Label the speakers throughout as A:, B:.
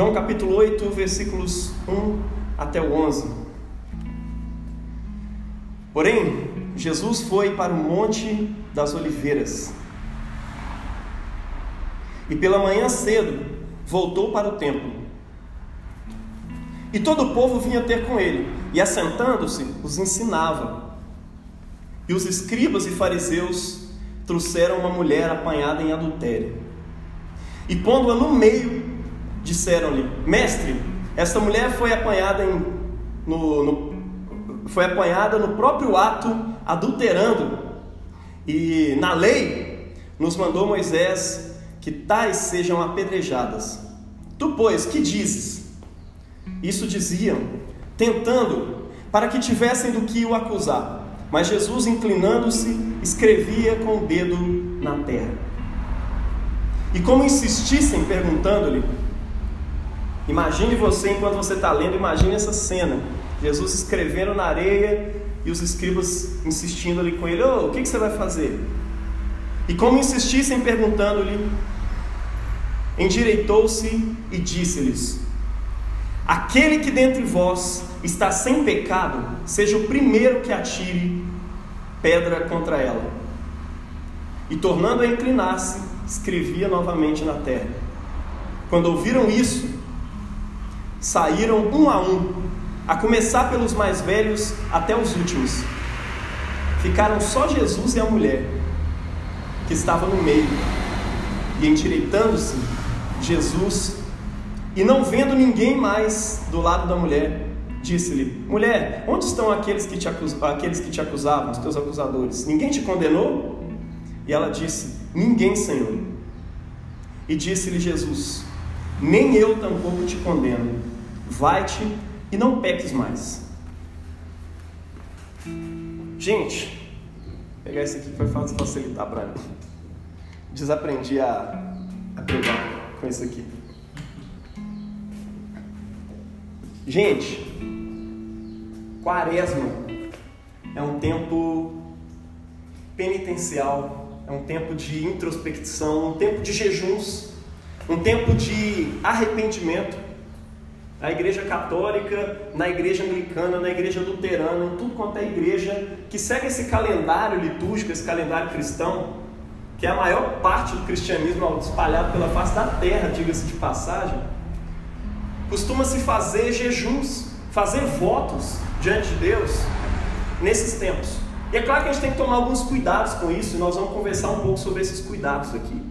A: João capítulo 8, versículos 1 até o 11. Porém, Jesus foi para o Monte das Oliveiras. E pela manhã cedo voltou para o templo. E todo o povo vinha ter com ele, e assentando-se, os ensinava. E os escribas e fariseus trouxeram uma mulher apanhada em adultério. E pondo-a no meio, disseram-lhe: Mestre, esta mulher foi apanhada em, no, no, foi apanhada no próprio ato adulterando. E na lei nos mandou Moisés que tais sejam apedrejadas. Tu, pois, que dizes? Isso diziam, tentando, para que tivessem do que o acusar. Mas Jesus, inclinando-se, escrevia com o dedo na terra. E como insistissem perguntando-lhe, imagine você enquanto você está lendo, imagine essa cena: Jesus escrevendo na areia e os escribas insistindo ali com ele: oh, o que, que você vai fazer? E como insistissem perguntando-lhe, endireitou-se e disse-lhes: Aquele que dentre vós está sem pecado, seja o primeiro que atire pedra contra ela. E tornando a inclinar-se, escrevia novamente na terra. Quando ouviram isso, saíram um a um, a começar pelos mais velhos até os últimos. Ficaram só Jesus e a mulher, que estava no meio. E endireitando-se, Jesus, e não vendo ninguém mais do lado da mulher, disse-lhe: Mulher, onde estão aqueles que, te aqueles que te acusavam, os teus acusadores? Ninguém te condenou? E ela disse: Ninguém, Senhor. E disse-lhe Jesus: Nem eu tampouco te condeno. Vai-te e não peques mais. Gente, vou pegar esse aqui que vai facilitar para mim. Desaprendi a, a com isso aqui. Gente, Quaresma é um tempo penitencial, é um tempo de introspecção, um tempo de jejuns, um tempo de arrependimento. Na igreja católica, na igreja anglicana, na igreja luterana, em tudo quanto é igreja que segue esse calendário litúrgico, esse calendário cristão, que é a maior parte do cristianismo espalhado pela face da terra, diga-se de passagem, costuma-se fazer jejuns, fazer votos diante de Deus nesses tempos. E é claro que a gente tem que tomar alguns cuidados com isso, e nós vamos conversar um pouco sobre esses cuidados aqui.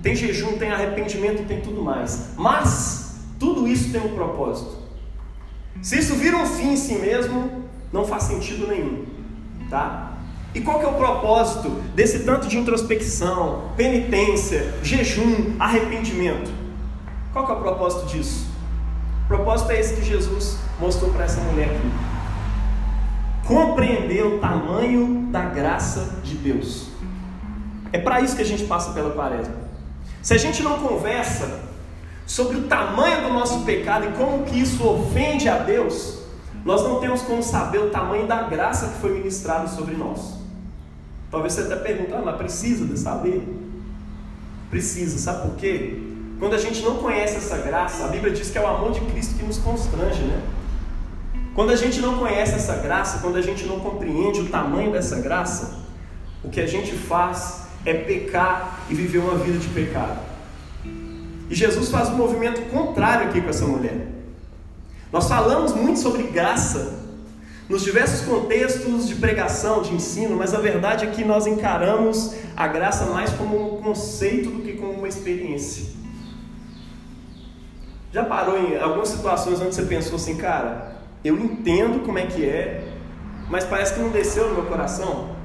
A: Tem jejum, tem arrependimento, tem tudo mais. Mas tudo isso tem um propósito. Se isso vira um fim em si mesmo, não faz sentido nenhum, tá? E qual que é o propósito desse tanto de introspecção, penitência, jejum, arrependimento? Qual que é o propósito disso? O propósito é esse que Jesus mostrou para essa mulher aqui. Compreender o tamanho da graça de Deus. É para isso que a gente passa pela quaresma. Se a gente não conversa sobre o tamanho do nosso pecado e como que isso ofende a Deus, nós não temos como saber o tamanho da graça que foi ministrada sobre nós. Talvez você até pergunte, ah, mas precisa de saber? Precisa, sabe por quê? Quando a gente não conhece essa graça, a Bíblia diz que é o amor de Cristo que nos constrange, né? Quando a gente não conhece essa graça, quando a gente não compreende o tamanho dessa graça, o que a gente faz é pecar e viver uma vida de pecado. E Jesus faz um movimento contrário aqui com essa mulher. Nós falamos muito sobre graça nos diversos contextos de pregação, de ensino, mas a verdade é que nós encaramos a graça mais como um conceito do que como uma experiência. Já parou em algumas situações onde você pensou assim, cara, eu entendo como é que é, mas parece que não desceu no meu coração.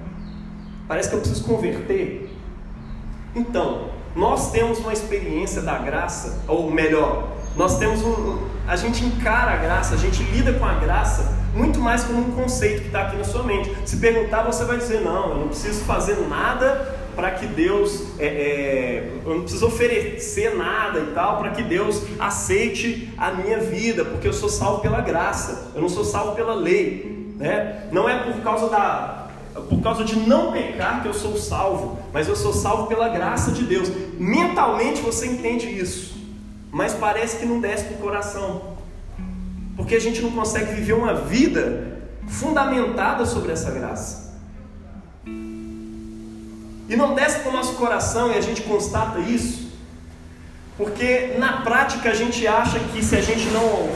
A: Parece que eu preciso converter. Então, nós temos uma experiência da graça, ou melhor, nós temos um, a gente encara a graça, a gente lida com a graça muito mais como um conceito que está aqui na sua mente. Se perguntar, você vai dizer: não, eu não preciso fazer nada para que Deus, é, é, eu não preciso oferecer nada e tal, para que Deus aceite a minha vida, porque eu sou salvo pela graça, eu não sou salvo pela lei. Né? Não é por causa da por causa de não pecar que eu sou salvo, mas eu sou salvo pela graça de Deus. Mentalmente você entende isso. mas parece que não desce para o coração. Porque a gente não consegue viver uma vida fundamentada sobre essa graça. E não desce para o nosso coração e a gente constata isso, porque na prática a gente acha que se a gente não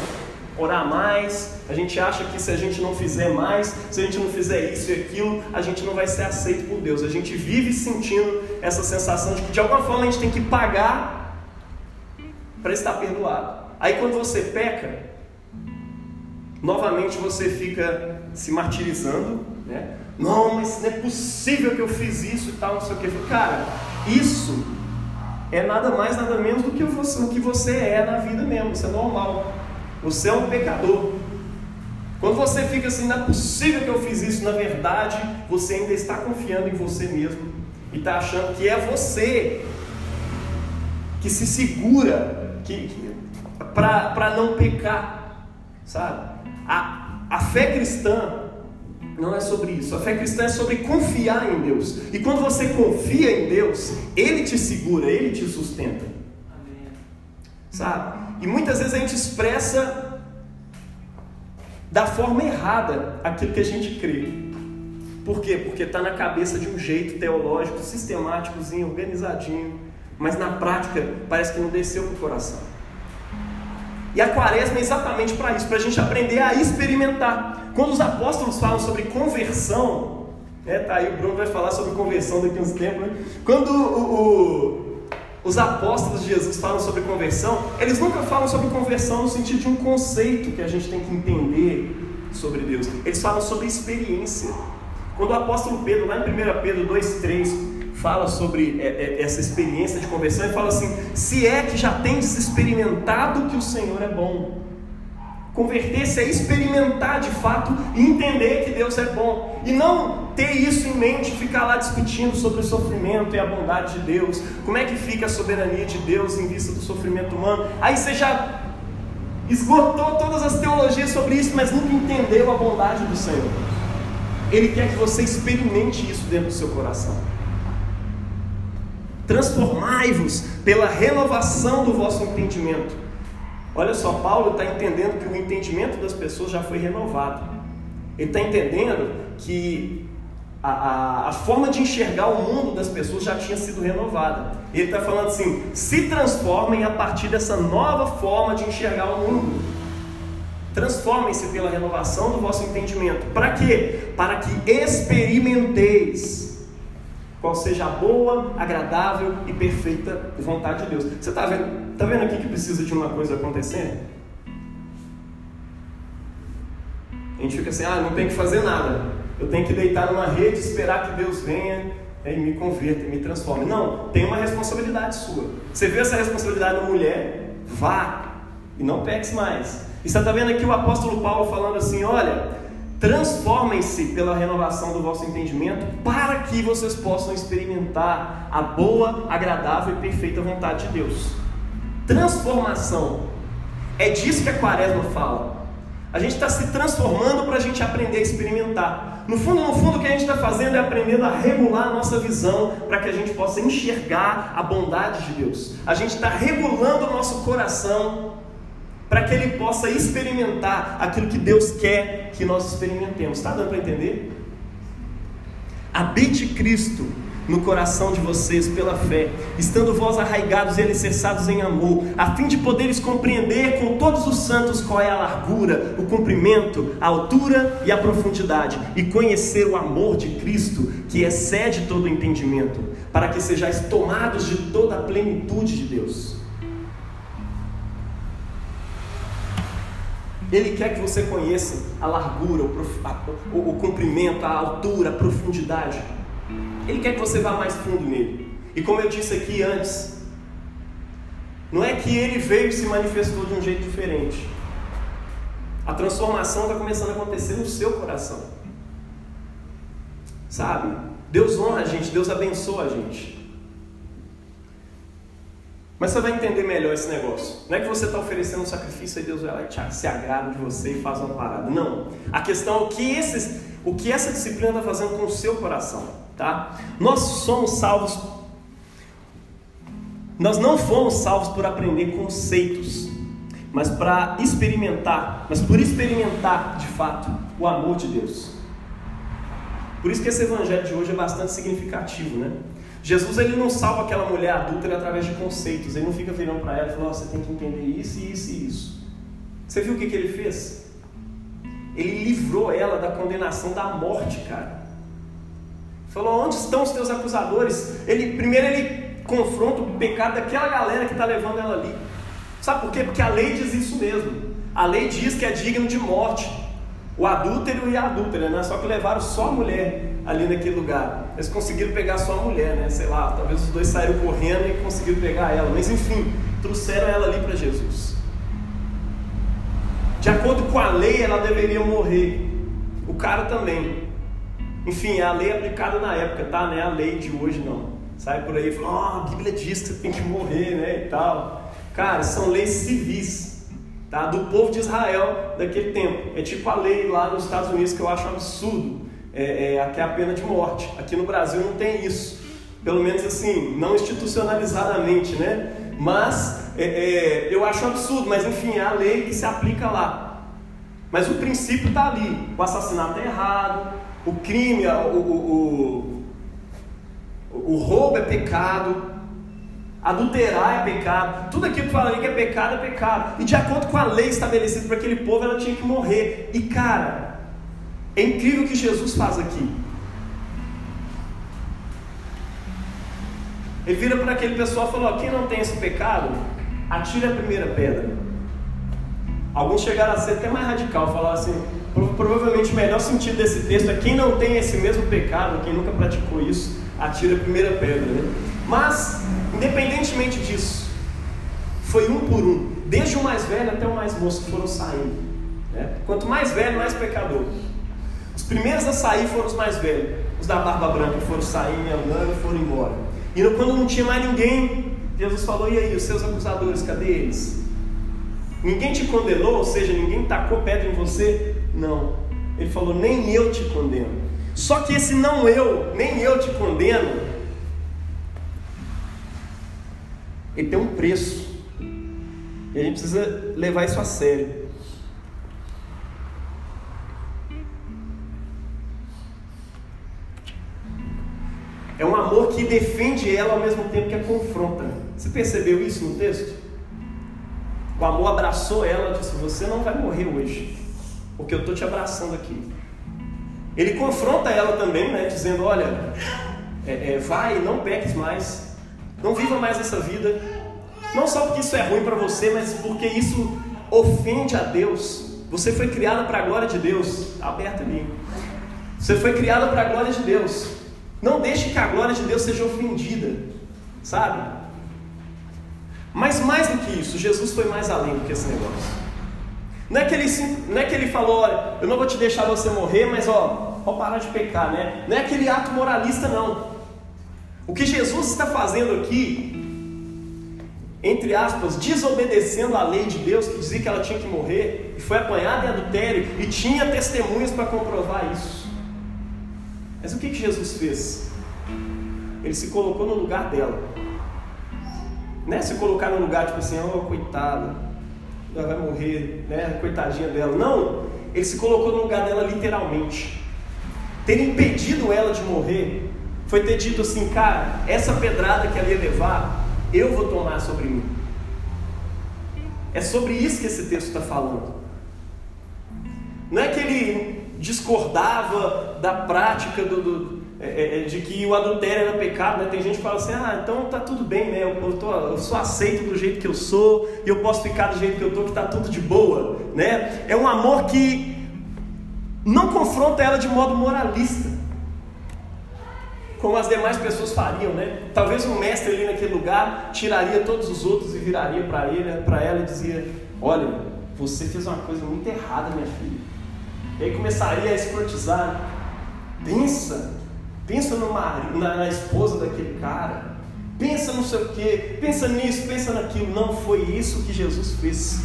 A: orar mais, a gente acha que se a gente não fizer mais, se a gente não fizer isso e aquilo, a gente não vai ser aceito por Deus. A gente vive sentindo essa sensação de que de alguma forma a gente tem que pagar para estar perdoado. Aí quando você peca, novamente você fica se martirizando, né? Não, mas não é possível que eu fiz isso e tal, não sei o que. Cara, isso é nada mais, nada menos do que o que você é na vida mesmo, isso é normal. Você é um pecador. Quando você fica assim, não é possível que eu fiz isso, na verdade, você ainda está confiando em você mesmo e está achando que é você que se segura que, que para não pecar, sabe? A, a fé cristã não é sobre isso. A fé cristã é sobre confiar em Deus. E quando você confia em Deus, Ele te segura, Ele te sustenta. Sabe? E muitas vezes a gente expressa da forma errada aquilo que a gente crê. Por quê? Porque está na cabeça de um jeito teológico, sistemáticozinho, organizadinho, mas na prática parece que não desceu para o coração. E a quaresma é exatamente para isso, para a gente aprender a experimentar. Quando os apóstolos falam sobre conversão, né, tá aí o Bruno vai falar sobre conversão daqui a uns tempos, né? Quando o, o, os apóstolos de Jesus falam sobre conversão, eles nunca falam sobre conversão no sentido de um conceito que a gente tem que entender sobre Deus. Eles falam sobre experiência. Quando o apóstolo Pedro, lá em 1 Pedro 2,3, fala sobre é, é, essa experiência de conversão e fala assim: se é que já tendes experimentado que o Senhor é bom. Converter-se é experimentar de fato e entender que Deus é bom. E não ter isso em mente, ficar lá discutindo sobre o sofrimento e a bondade de Deus. Como é que fica a soberania de Deus em vista do sofrimento humano? Aí você já esgotou todas as teologias sobre isso, mas nunca entendeu a bondade do Senhor. Ele quer que você experimente isso dentro do seu coração. Transformai-vos pela renovação do vosso entendimento. Olha só, Paulo está entendendo que o entendimento das pessoas já foi renovado. Ele está entendendo que a, a, a, forma de enxergar o mundo das pessoas já tinha sido renovada. Ele está falando assim: se transformem a partir dessa nova forma de enxergar o mundo. Transformem-se pela renovação do vosso entendimento. Para quê? Para que experimenteis qual seja a boa, agradável e perfeita vontade de Deus. Você está vendo, tá vendo aqui que precisa de uma coisa acontecendo? A gente fica assim, ah, não tem que fazer nada. Eu tenho que deitar numa rede, esperar que Deus venha e me converta e me transforme. Não, tem uma responsabilidade sua. Você vê essa responsabilidade na mulher, vá e não peques mais. E você está vendo aqui o apóstolo Paulo falando assim: olha, Transformem-se pela renovação do vosso entendimento, para que vocês possam experimentar a boa, agradável e perfeita vontade de Deus. Transformação. É disso que a quaresma fala. A gente está se transformando para a gente aprender a experimentar. No fundo, no fundo, o que a gente está fazendo é aprendendo a regular a nossa visão para que a gente possa enxergar a bondade de Deus. A gente está regulando o nosso coração para que ele possa experimentar aquilo que Deus quer que nós experimentemos. Está dando para entender? Habite Cristo no coração de vocês pela fé, estando vós arraigados e alicerçados em amor, a fim de poderes compreender com todos os santos qual é a largura, o comprimento, a altura e a profundidade, e conhecer o amor de Cristo, que excede todo o entendimento, para que sejais tomados de toda a plenitude de Deus. Ele quer que você conheça a largura, o, prof... o, o comprimento, a altura, a profundidade. Ele quer que você vá mais fundo nele. E como eu disse aqui antes, não é que ele veio e se manifestou de um jeito diferente. A transformação está começando a acontecer no seu coração. Sabe? Deus honra a gente, Deus abençoa a gente. Mas você vai entender melhor esse negócio. Não é que você está oferecendo um sacrifício e Deus vai lá e se agrada de você e faz uma parada. Não. A questão é o que, esses, o que essa disciplina está fazendo com o seu coração. Tá? Nós somos salvos Nós não fomos salvos por aprender conceitos, mas para experimentar, mas por experimentar de fato o amor de Deus. Por isso que esse evangelho de hoje é bastante significativo, né? Jesus ele não salva aquela mulher adulta através de conceitos, ele não fica virando para ela e falando: oh, você tem que entender isso, isso e isso. Você viu o que, que ele fez? Ele livrou ela da condenação da morte, cara. Falou: onde estão os teus acusadores? Ele primeiro ele confronta o pecado daquela galera que está levando ela ali. Sabe por quê? Porque a lei diz isso mesmo. A lei diz que é digno de morte. O adúltero e a adúltera, né? Só que levaram só a mulher ali naquele lugar. Eles conseguiram pegar só a mulher, né? Sei lá, talvez os dois saíram correndo e conseguiram pegar ela. Mas enfim, trouxeram ela ali para Jesus. De acordo com a lei, ela deveria morrer. O cara também. Enfim, é a lei aplicada na época, tá? Não é a lei de hoje, não. Sai por aí e fala, oh, a Bíblia diz que você tem que morrer, né? E tal. Cara, são leis civis, tá? Do povo de Israel daquele tempo. É tipo a lei lá nos Estados Unidos que eu acho absurdo. É, é, aqui é a pena de morte. Aqui no Brasil não tem isso. Pelo menos assim, não institucionalizadamente, né? Mas é, é, eu acho absurdo, mas enfim, é a lei que se aplica lá. Mas o princípio está ali. O assassinato é errado, o crime, o, o, o, o roubo é pecado, adulterar é pecado, tudo aquilo que fala ali que é pecado é pecado. E de acordo com a lei estabelecida para aquele povo, ela tinha que morrer. E cara, é incrível o que Jesus faz aqui. Ele vira para aquele pessoal e falou: quem não tem esse pecado, atire a primeira pedra. Alguns chegaram a ser até mais radical, falaram assim: provavelmente o melhor sentido desse texto é quem não tem esse mesmo pecado, quem nunca praticou isso, atira a primeira pedra. Né? Mas, independentemente disso, foi um por um, desde o mais velho até o mais moço que foram saindo. Né? Quanto mais velho, mais pecador. Os primeiros a sair foram os mais velhos, os da barba branca foram saindo, andando e foram embora. E quando não tinha mais ninguém, Jesus falou: e aí, os seus acusadores, cadê eles? Ninguém te condenou, ou seja, ninguém tacou pedra em você? Não. Ele falou: nem eu te condeno. Só que esse não eu, nem eu te condeno, ele tem um preço. E a gente precisa levar isso a sério. É um amor que defende ela ao mesmo tempo que a confronta. Você percebeu isso no texto? O amor abraçou ela e disse: Você não vai morrer hoje, porque eu estou te abraçando aqui. Ele confronta ela também, né, dizendo: Olha, é, é, vai, não peques mais, não viva mais essa vida. Não só porque isso é ruim para você, mas porque isso ofende a Deus. Você foi criada para a glória de Deus. Está aberto ali. Você foi criada para a glória de Deus. Não deixe que a glória de Deus seja ofendida, sabe? Mas mais do que isso, Jesus foi mais além do que esse negócio. Não é que ele, não é que ele falou, olha, eu não vou te deixar você morrer, mas ó, pode parar de pecar, né? Não é aquele ato moralista, não. O que Jesus está fazendo aqui, entre aspas, desobedecendo a lei de Deus, que dizia que ela tinha que morrer, e foi apanhada em adultério, e tinha testemunhas para comprovar isso. Mas o que, que Jesus fez? Ele se colocou no lugar dela. Não é se colocar no lugar, tipo assim, oh, coitada, ela vai morrer, né? Coitadinha dela. Não, ele se colocou no lugar dela literalmente. Ter impedido ela de morrer foi ter dito assim, cara, essa pedrada que ela ia levar, eu vou tomar sobre mim. É sobre isso que esse texto está falando. Não é que ele discordava da prática do, do é, é, é, de que o adultério era pecado, né? Tem gente que fala assim, ah, então tá tudo bem, né? Eu, eu, tô, eu sou aceito do jeito que eu sou, e eu posso ficar do jeito que eu tô, que tá tudo de boa, né? É um amor que não confronta ela de modo moralista, como as demais pessoas fariam, né? Talvez o mestre ali naquele lugar tiraria todos os outros e viraria para ele, para ela e dizia: Olha, você fez uma coisa muito errada, minha filha. E aí começaria a escrotizar. Pensa, pensa no marido, na, na esposa daquele cara. Pensa não sei o que, pensa nisso, pensa naquilo. Não foi isso que Jesus fez.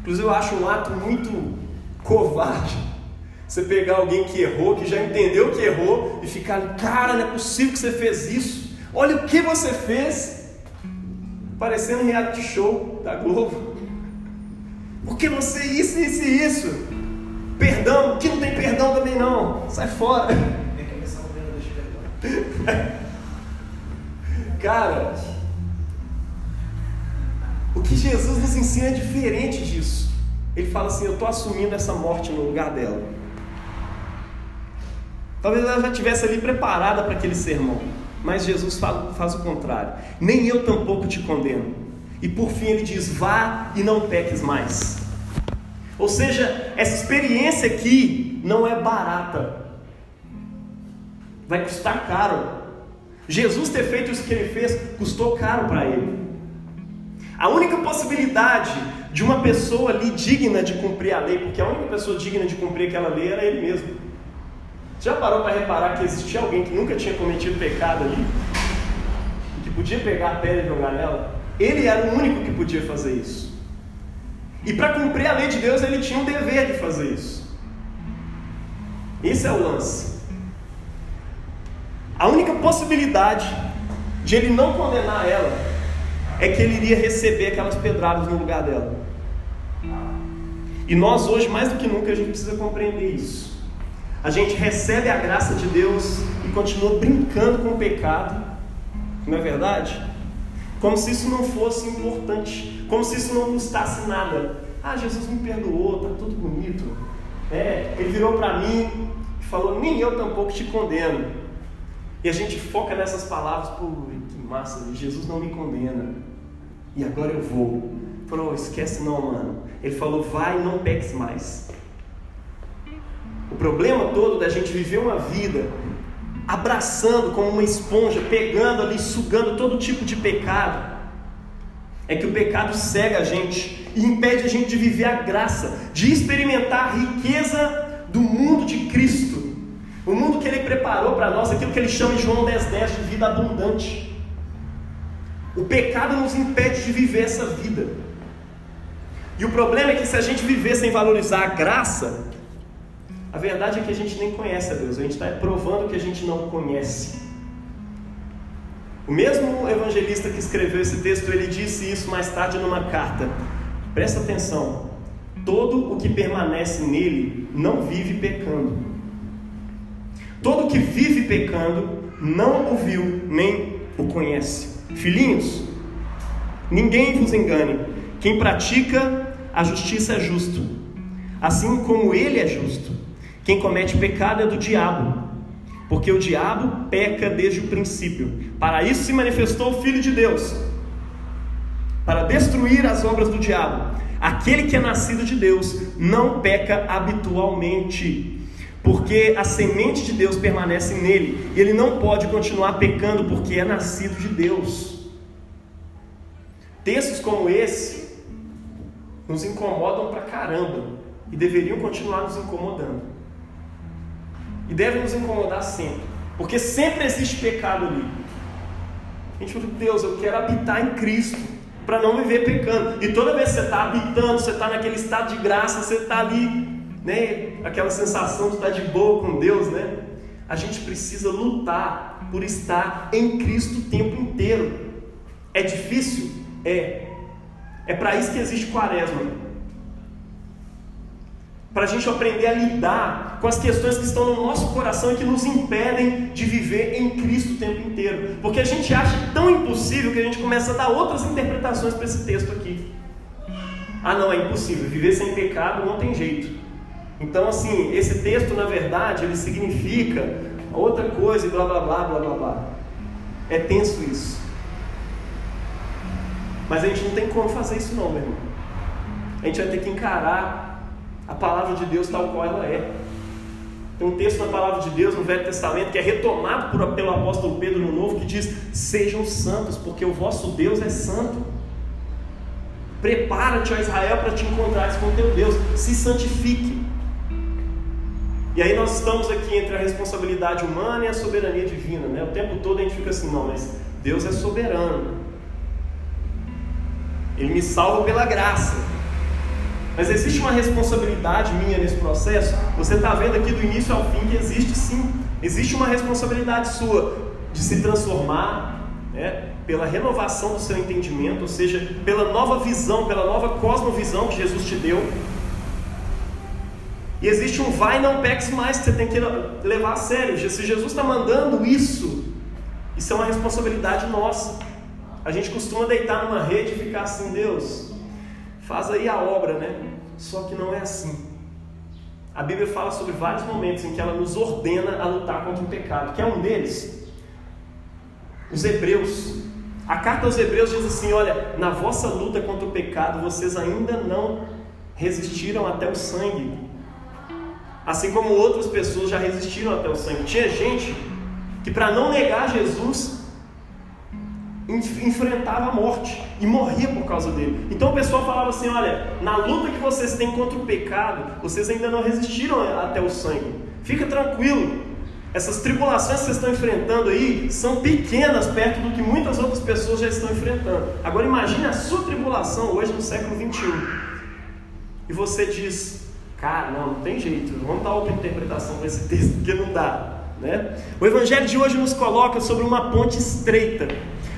A: Inclusive, eu acho um ato muito covarde. Você pegar alguém que errou, que já entendeu que errou, e ficar, cara, não é possível que você fez isso. Olha o que você fez. parecendo reality show da Globo. Porque você isso, isso e isso. Perdão, que não tem perdão também não. Sai fora. Cara, o que Jesus nos ensina é diferente disso. Ele fala assim: Eu estou assumindo essa morte no lugar dela. Talvez ela já estivesse ali preparada para aquele sermão. Mas Jesus faz, faz o contrário. Nem eu tampouco te condeno. E por fim ele diz: Vá e não peques mais. Ou seja, essa experiência aqui não é barata. Vai custar caro. Jesus ter feito isso que ele fez custou caro para ele. A única possibilidade de uma pessoa ali digna de cumprir a lei, porque a única pessoa digna de cumprir aquela lei era ele mesmo. Já parou para reparar que existia alguém que nunca tinha cometido pecado ali? Que podia pegar a pedra e jogar nela? Ele era o único que podia fazer isso. E para cumprir a lei de Deus, ele tinha o dever de fazer isso. Esse é o lance. A única possibilidade de ele não condenar ela é que ele iria receber aquelas pedradas no lugar dela. E nós hoje, mais do que nunca, a gente precisa compreender isso. A gente recebe a graça de Deus e continua brincando com o pecado, não é verdade? Como se isso não fosse importante, como se isso não custasse nada. Ah, Jesus me perdoou, tá tudo bonito. É, ele virou para mim e falou: Nem eu tampouco te condeno. E a gente foca nessas palavras, pô, que massa, Jesus não me condena. E agora eu vou. Falou, esquece não, mano. Ele falou, vai e não peques mais. O problema todo da gente viver uma vida abraçando como uma esponja, pegando ali, sugando todo tipo de pecado, é que o pecado cega a gente e impede a gente de viver a graça, de experimentar a riqueza do mundo de Cristo, o mundo que Ele preparou para nós, aquilo que Ele chama em João 10,10 10, de vida abundante. O pecado nos impede de viver essa vida. E o problema é que se a gente viver sem valorizar a graça, a verdade é que a gente nem conhece a Deus, a gente está provando que a gente não conhece. O mesmo evangelista que escreveu esse texto, ele disse isso mais tarde numa carta. Presta atenção. Todo o que permanece nele não vive pecando. Todo que vive pecando não o viu nem o conhece. Filhinhos, ninguém vos engane. Quem pratica a justiça é justo, assim como ele é justo. Quem comete pecado é do diabo, porque o diabo peca desde o princípio. Para isso se manifestou o Filho de Deus, para destruir as obras do diabo. Aquele que é nascido de Deus não peca habitualmente, porque a semente de Deus permanece nele, e ele não pode continuar pecando porque é nascido de Deus. Textos como esse nos incomodam pra caramba e deveriam continuar nos incomodando. E deve nos incomodar sempre. Porque sempre existe pecado ali. A gente fala, Deus, eu quero habitar em Cristo. Para não viver pecando. E toda vez que você está habitando, você está naquele estado de graça, você está ali, né? Aquela sensação de estar de boa com Deus, né? A gente precisa lutar por estar em Cristo o tempo inteiro. É difícil? É. É para isso que existe quaresma para a gente aprender a lidar com as questões que estão no nosso coração e que nos impedem de viver em Cristo o tempo inteiro. Porque a gente acha tão impossível que a gente começa a dar outras interpretações para esse texto aqui. Ah, não, é impossível, viver sem pecado não tem jeito. Então, assim, esse texto, na verdade, ele significa outra coisa e blá blá blá blá blá blá. É tenso isso. Mas a gente não tem como fazer isso, não, meu irmão. A gente vai ter que encarar a palavra de Deus tal qual ela é. Tem um texto na palavra de Deus no Velho Testamento que é retomado por, pelo apóstolo Pedro no Novo que diz: Sejam santos, porque o vosso Deus é santo. Prepara-te, ó Israel, para te encontrares com teu Deus. Se santifique. E aí nós estamos aqui entre a responsabilidade humana e a soberania divina. Né? O tempo todo a gente fica assim, não, mas Deus é soberano. Ele me salva pela graça. Mas existe uma responsabilidade minha nesse processo? Você está vendo aqui do início ao fim que existe sim. Existe uma responsabilidade sua de se transformar, né, pela renovação do seu entendimento, ou seja, pela nova visão, pela nova cosmovisão que Jesus te deu. E existe um vai não peques mais que você tem que levar a sério. Se Jesus está mandando isso, isso é uma responsabilidade nossa. A gente costuma deitar numa rede e ficar assim, Deus, faz aí a obra, né? Só que não é assim. A Bíblia fala sobre vários momentos em que ela nos ordena a lutar contra o pecado, que é um deles. Os Hebreus. A carta aos Hebreus diz assim: olha, na vossa luta contra o pecado, vocês ainda não resistiram até o sangue. Assim como outras pessoas já resistiram até o sangue. Tinha gente que, para não negar Jesus, enfrentava a morte e morria por causa dele. Então o pessoal falava assim: olha, na luta que vocês têm contra o pecado, vocês ainda não resistiram até o sangue. Fica tranquilo. Essas tribulações que vocês estão enfrentando aí são pequenas perto do que muitas outras pessoas já estão enfrentando. Agora imagine a sua tribulação hoje no século 21. E você diz: cara, não, não tem jeito, vamos dar outra interpretação para esse texto, porque não dá. Né? O Evangelho de hoje nos coloca sobre uma ponte estreita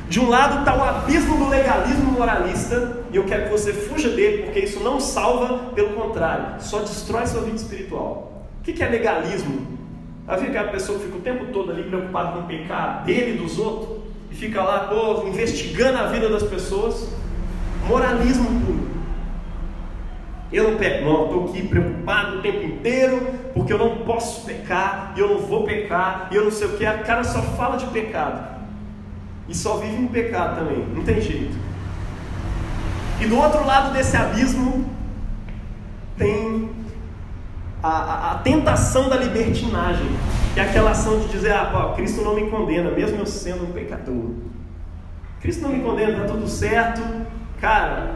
A: de um lado está o abismo do legalismo moralista, e eu quero que você fuja dele, porque isso não salva, pelo contrário, só destrói sua vida espiritual. O que é legalismo? Aquela pessoa que fica o tempo todo ali preocupada com o pecado dele e dos outros, e fica lá, pô, investigando a vida das pessoas. Moralismo puro. Eu não peco, não, estou aqui preocupado o tempo inteiro, porque eu não posso pecar, e eu não vou pecar, e eu não sei o que, a cara só fala de pecado e só vive no pecado também, não tem jeito. E do outro lado desse abismo tem a, a, a tentação da libertinagem, que é aquela ação de dizer: ah, Cristo não me condena, mesmo eu sendo um pecador. Cristo não me condena, está tudo certo. Cara,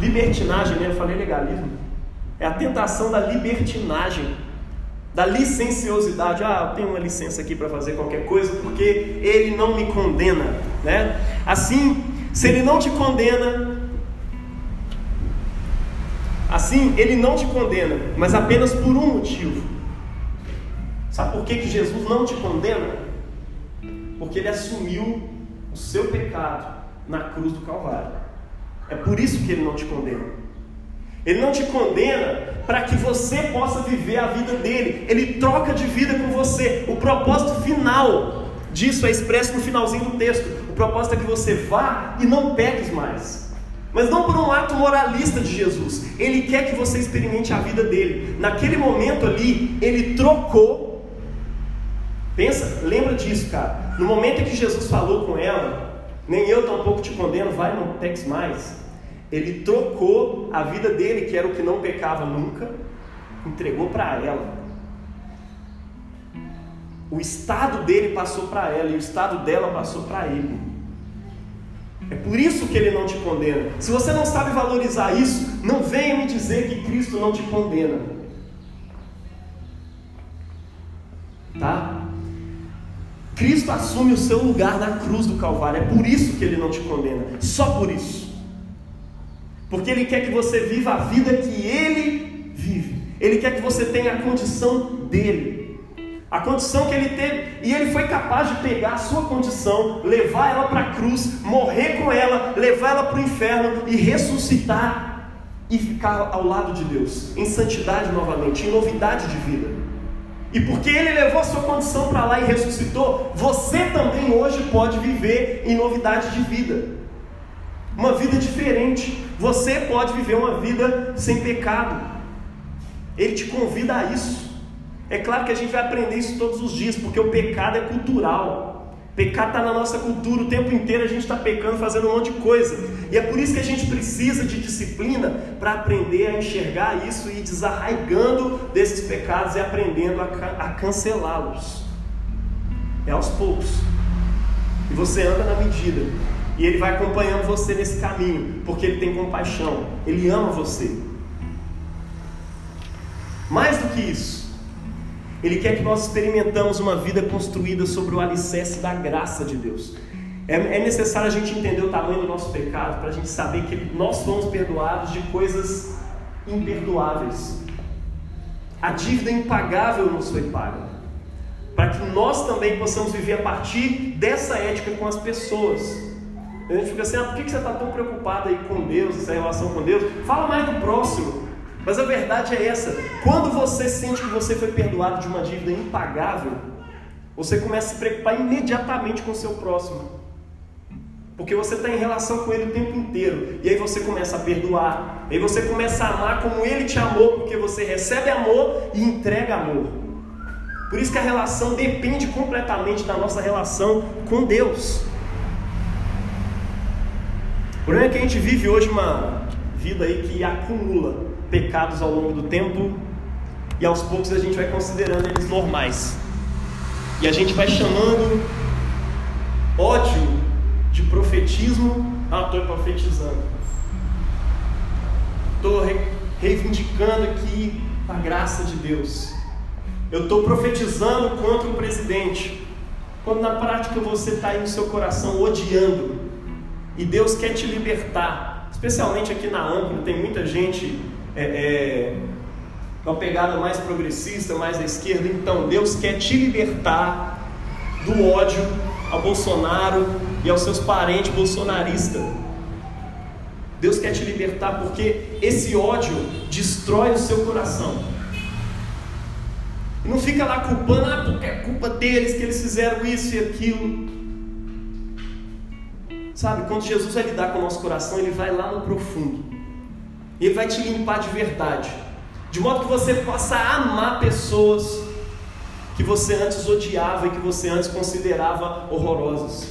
A: libertinagem, né? Eu falei legalismo. É a tentação da libertinagem da licenciosidade. Ah, eu tenho uma licença aqui para fazer qualquer coisa porque ele não me condena, né? Assim, se ele não te condena, assim, ele não te condena, mas apenas por um motivo. Sabe por que, que Jesus não te condena? Porque ele assumiu o seu pecado na cruz do Calvário. É por isso que ele não te condena. Ele não te condena para que você possa viver a vida dele. Ele troca de vida com você. O propósito final disso é expresso no finalzinho do texto. O propósito é que você vá e não peques mais. Mas não por um ato moralista de Jesus. Ele quer que você experimente a vida dele. Naquele momento ali, ele trocou. Pensa, lembra disso, cara. No momento em que Jesus falou com ela, nem eu tampouco te condeno, vai, não peques mais. Ele trocou a vida dele, que era o que não pecava nunca, entregou para ela. O estado dele passou para ela e o estado dela passou para ele. É por isso que ele não te condena. Se você não sabe valorizar isso, não venha me dizer que Cristo não te condena. Tá? Cristo assume o seu lugar na cruz do Calvário. É por isso que ele não te condena. Só por isso. Porque Ele quer que você viva a vida que Ele vive. Ele quer que você tenha a condição dele. A condição que ele teve, e ele foi capaz de pegar a sua condição, levar ela para a cruz, morrer com ela, levar ela para o inferno e ressuscitar e ficar ao lado de Deus, em santidade novamente, em novidade de vida. E porque ele levou a sua condição para lá e ressuscitou, você também hoje pode viver em novidade de vida uma vida diferente. Você pode viver uma vida sem pecado. Ele te convida a isso. É claro que a gente vai aprender isso todos os dias, porque o pecado é cultural. Pecado está na nossa cultura, o tempo inteiro a gente está pecando, fazendo um monte de coisa. E é por isso que a gente precisa de disciplina para aprender a enxergar isso e ir desarraigando desses pecados e aprendendo a, a cancelá-los. É aos poucos. E você anda na medida e Ele vai acompanhando você nesse caminho, porque Ele tem compaixão, Ele ama você. Mais do que isso, Ele quer que nós experimentamos uma vida construída sobre o alicerce da graça de Deus. É, é necessário a gente entender o tamanho do nosso pecado para a gente saber que nós fomos perdoados de coisas imperdoáveis. A dívida impagável nos foi paga. Para que nós também possamos viver a partir dessa ética com as pessoas. A gente fica assim, ah, por que você está tão preocupado aí com Deus, essa relação com Deus? Fala mais do próximo. Mas a verdade é essa: quando você sente que você foi perdoado de uma dívida impagável, você começa a se preocupar imediatamente com o seu próximo. Porque você está em relação com ele o tempo inteiro. E aí você começa a perdoar. E aí você começa a amar como ele te amou, porque você recebe amor e entrega amor. Por isso que a relação depende completamente da nossa relação com Deus. O problema é que a gente vive hoje uma vida aí que acumula pecados ao longo do tempo e aos poucos a gente vai considerando eles normais. E a gente vai chamando ódio de profetismo. Ah, estou profetizando. Estou reivindicando aqui a graça de Deus. Eu estou profetizando contra o presidente. Quando na prática você está aí no seu coração odiando e Deus quer te libertar, especialmente aqui na Âncora, tem muita gente é, é, pegada mais progressista, mais à esquerda. Então, Deus quer te libertar do ódio ao Bolsonaro e aos seus parentes bolsonaristas. Deus quer te libertar porque esse ódio destrói o seu coração. Não fica lá culpando, ah, porque é culpa deles que eles fizeram isso e aquilo. Sabe, quando Jesus vai lidar com o nosso coração, ele vai lá no profundo. Ele vai te limpar de verdade. De modo que você possa amar pessoas que você antes odiava e que você antes considerava horrorosas.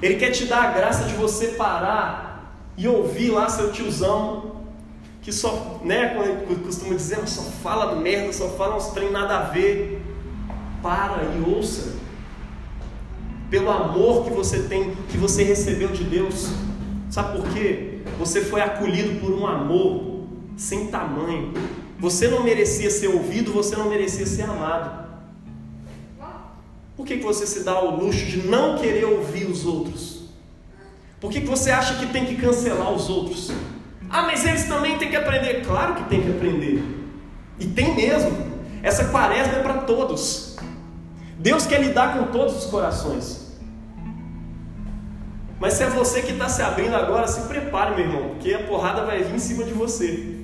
A: Ele quer te dar a graça de você parar e ouvir lá seu tiozão, que só, né, como costuma dizer, só fala merda, só fala uns trem nada a ver. Para e ouça pelo amor que você tem, que você recebeu de Deus. Sabe por quê? Você foi acolhido por um amor sem tamanho. Você não merecia ser ouvido, você não merecia ser amado. Por que, que você se dá ao luxo de não querer ouvir os outros? Por que, que você acha que tem que cancelar os outros? Ah, mas eles também têm que aprender. Claro que tem que aprender. E tem mesmo. Essa quaresma é para todos. Deus quer lidar com todos os corações. Mas se é você que está se abrindo agora, se prepare, meu irmão, porque a porrada vai vir em cima de você.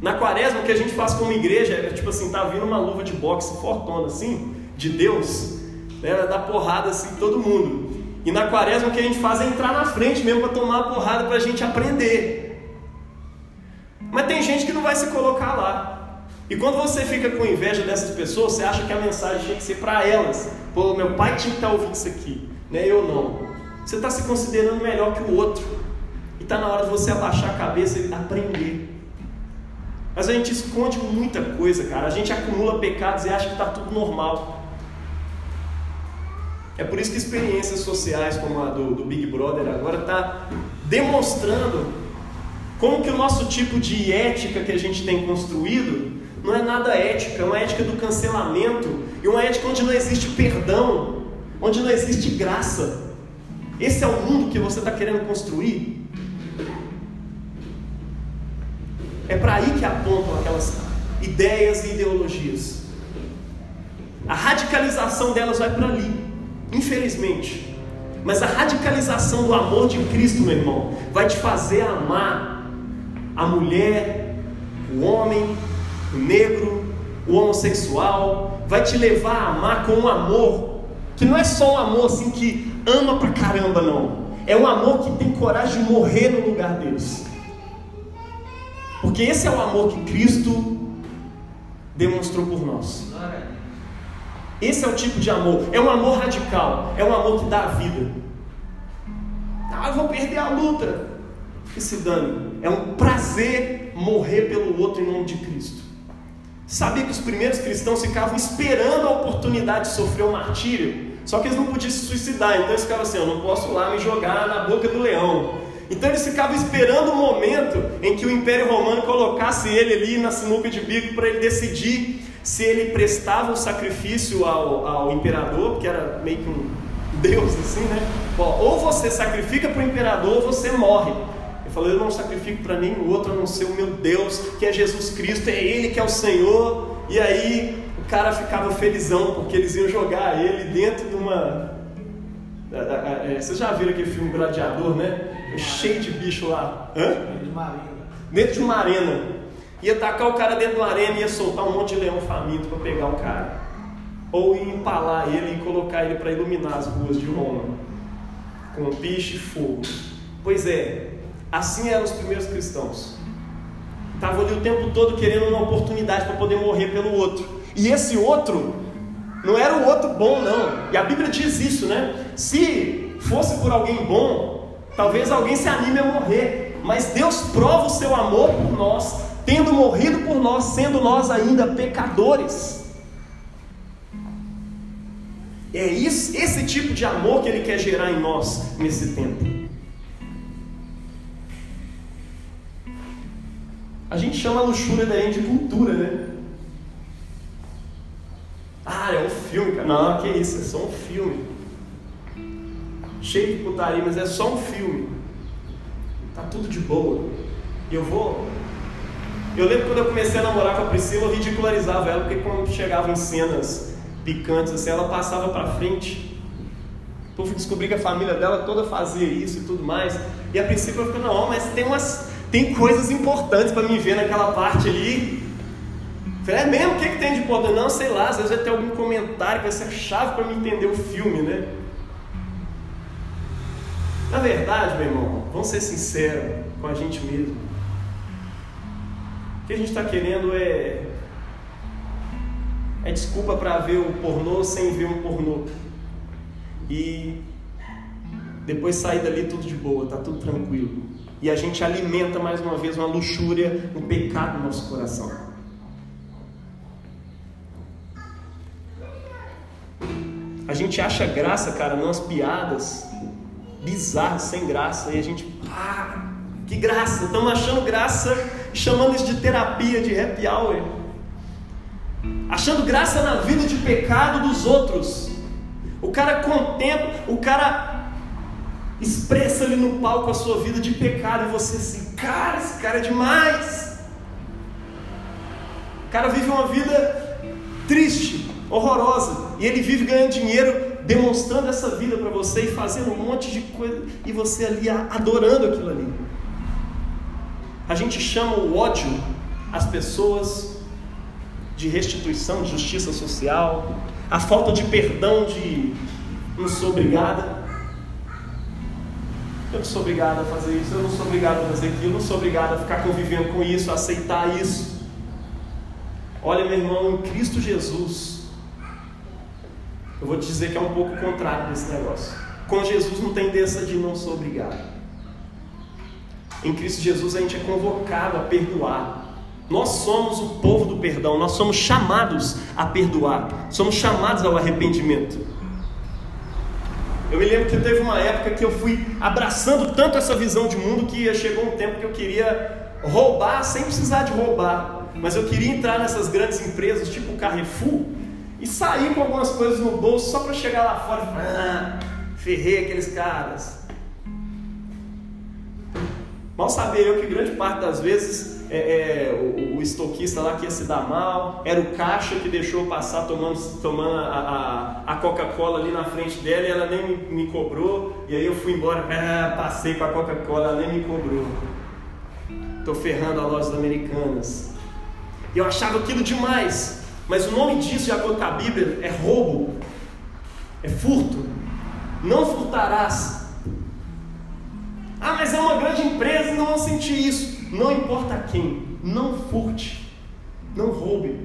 A: Na quaresma, o que a gente faz como igreja é tipo assim: tá vindo uma luva de boxe fortona assim, de Deus, né, dá porrada assim todo mundo. E na quaresma, o que a gente faz é entrar na frente mesmo para tomar a porrada para a gente aprender. Mas tem gente que não vai se colocar lá. E quando você fica com inveja dessas pessoas, você acha que a mensagem tinha que ser para elas. Pô, meu pai tinha que estar tá ouvindo isso aqui, né? Eu não. Você está se considerando melhor que o outro. E está na hora de você abaixar a cabeça e aprender. Mas a gente esconde muita coisa, cara. A gente acumula pecados e acha que está tudo normal. É por isso que experiências sociais como a do, do Big Brother agora está demonstrando como que o nosso tipo de ética que a gente tem construído não é nada ética, é uma ética do cancelamento e uma ética onde não existe perdão, onde não existe graça. Esse é o mundo que você está querendo construir? É para aí que apontam aquelas ideias e ideologias. A radicalização delas vai para ali, infelizmente. Mas a radicalização do amor de Cristo, meu irmão, vai te fazer amar a mulher, o homem, o negro, o homossexual, vai te levar a amar com um amor que não é só um amor assim que ama pra caramba, não. É um amor que tem coragem de morrer no lugar deles. Porque esse é o amor que Cristo demonstrou por nós. Esse é o tipo de amor. É um amor radical. É um amor que dá a vida. Ah, eu vou perder a luta. Que se dane. É um prazer morrer pelo outro em nome de Cristo. Sabia que os primeiros cristãos ficavam esperando a oportunidade de sofrer o martírio só que eles não podiam se suicidar, então eles ficavam assim: eu não posso lá me jogar na boca do leão. Então eles ficavam esperando o momento em que o Império Romano colocasse ele ali na sinuca de bico para ele decidir se ele prestava o sacrifício ao, ao imperador, que era meio que um deus assim, né? ou você sacrifica para o imperador ou você morre. Ele falou: Eu não sacrifico para nenhum outro a não ser o meu Deus, que é Jesus Cristo, é Ele que é o Senhor. E aí cara ficava felizão porque eles iam jogar ele dentro de uma. É, é, é, vocês já viram aquele filme Gladiador, né? Cheio de bicho lá.
B: Hã? Dentro de uma arena.
A: Dentro de uma arena. Ia tacar o cara dentro de uma arena e ia soltar um monte de leão faminto para pegar o cara. Ou ia empalar ele e colocar ele para iluminar as ruas de Roma. Com piche e fogo. Pois é, assim eram os primeiros cristãos. Estavam ali o tempo todo querendo uma oportunidade para poder morrer pelo outro. E esse outro não era o outro bom, não. E a Bíblia diz isso, né? Se fosse por alguém bom, talvez alguém se anime a morrer. Mas Deus prova o seu amor por nós, tendo morrido por nós, sendo nós ainda pecadores. É isso, esse tipo de amor que Ele quer gerar em nós nesse tempo. A gente chama a luxúria daí de cultura, né? Ah, é um filme, cara. Não, que isso, é só um filme. Cheio de putaria, mas é só um filme. Tá tudo de boa. E eu vou. Eu lembro quando eu comecei a namorar com a Priscila, eu ridicularizava ela, porque quando chegava em cenas picantes, assim, ela passava pra frente. Eu descobrir que a família dela toda fazia isso e tudo mais. E a princípio eu fiquei, não, mas tem umas tem coisas importantes para me ver naquela parte ali. Falei, é mesmo? O que, que tem de importante? Não, sei lá, às vezes vai ter algum comentário que vai ser a chave para me entender o filme, né? Na verdade, meu irmão, vamos ser sinceros com a gente mesmo. O que a gente está querendo é. É desculpa para ver o pornô sem ver um pornô. E depois sair dali tudo de boa, tá tudo tranquilo. E a gente alimenta mais uma vez uma luxúria, um pecado no nosso coração. Gente acha graça, cara, nas piadas bizarras, sem graça, e a gente, ah, que graça, estamos achando graça, chamando isso de terapia, de happy hour. Achando graça na vida de pecado dos outros. O cara contempla, o cara expressa ali no palco a sua vida de pecado e você assim, cara, esse cara é demais. O cara vive uma vida triste, horrorosa, e ele vive ganhando dinheiro demonstrando essa vida para você e fazendo um monte de coisa e você ali adorando aquilo ali. A gente chama o ódio às pessoas de restituição, de justiça social, a falta de perdão de não sou obrigada. Eu não sou obrigado a fazer isso, eu não sou obrigado a fazer aquilo, eu não sou obrigado a ficar convivendo com isso, a aceitar isso. Olha, meu irmão, em Cristo Jesus, eu vou te dizer que é um pouco contrário desse negócio. Com Jesus não tem dessa de não sou obrigado. Em Cristo Jesus a gente é convocado a perdoar. Nós somos o povo do perdão, nós somos chamados a perdoar, somos chamados ao arrependimento. Eu me lembro que teve uma época que eu fui abraçando tanto essa visão de mundo que chegou um tempo que eu queria roubar sem precisar de roubar. Mas eu queria entrar nessas grandes empresas, tipo Carrefour, e sair com algumas coisas no bolso só para chegar lá fora e falar: ah, ferrei aqueles caras. Mal sabia eu que grande parte das vezes é, é, o, o, estoquista lá que ia se dar mal, era o caixa que deixou passar tomando, tomando a, a, a Coca-Cola ali na frente dela e ela nem me, me cobrou, e aí eu fui embora, ah, passei com a Coca-Cola, ela nem me cobrou. Estou ferrando as lojas americanas. E eu achava aquilo demais, mas o nome disso, de acordo com a Bíblia, é roubo, é furto. Não furtarás. Ah, mas é uma grande empresa não vão sentir isso. Não importa quem, não furte, não roube.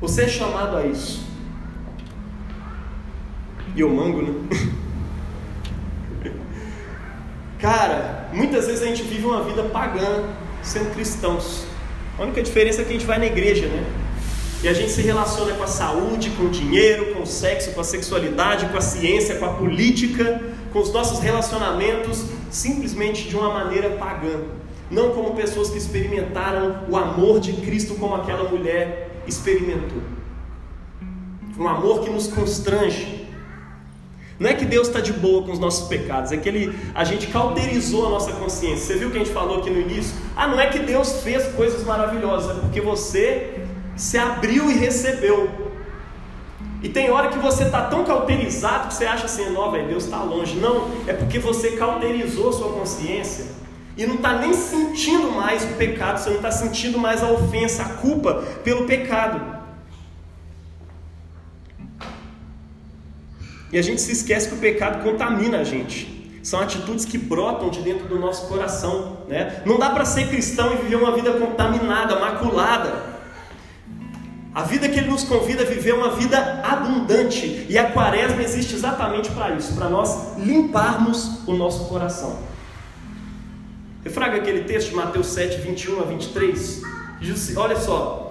A: Você é chamado a isso. E eu mango, né? Cara, muitas vezes a gente vive uma vida pagã sendo cristãos. A única diferença é que a gente vai na igreja, né? E a gente se relaciona com a saúde, com o dinheiro, com o sexo, com a sexualidade, com a ciência, com a política, com os nossos relacionamentos, simplesmente de uma maneira pagã não como pessoas que experimentaram o amor de Cristo como aquela mulher experimentou. Um amor que nos constrange. Não é que Deus está de boa com os nossos pecados, é que ele, a gente cauterizou a nossa consciência. Você viu que a gente falou aqui no início? Ah, não é que Deus fez coisas maravilhosas, é porque você Você abriu e recebeu. E tem hora que você está tão cauterizado que você acha assim, não, velho, Deus está longe. Não, é porque você cauterizou sua consciência e não está nem sentindo mais o pecado, você não está sentindo mais a ofensa, a culpa pelo pecado. E a gente se esquece que o pecado contamina a gente. São atitudes que brotam de dentro do nosso coração. Né? Não dá para ser cristão e viver uma vida contaminada, maculada. A vida que ele nos convida a viver é uma vida abundante. E a quaresma existe exatamente para isso para nós limparmos o nosso coração. Refraga aquele texto de Mateus 7, 21 a 23. Diz assim, olha só,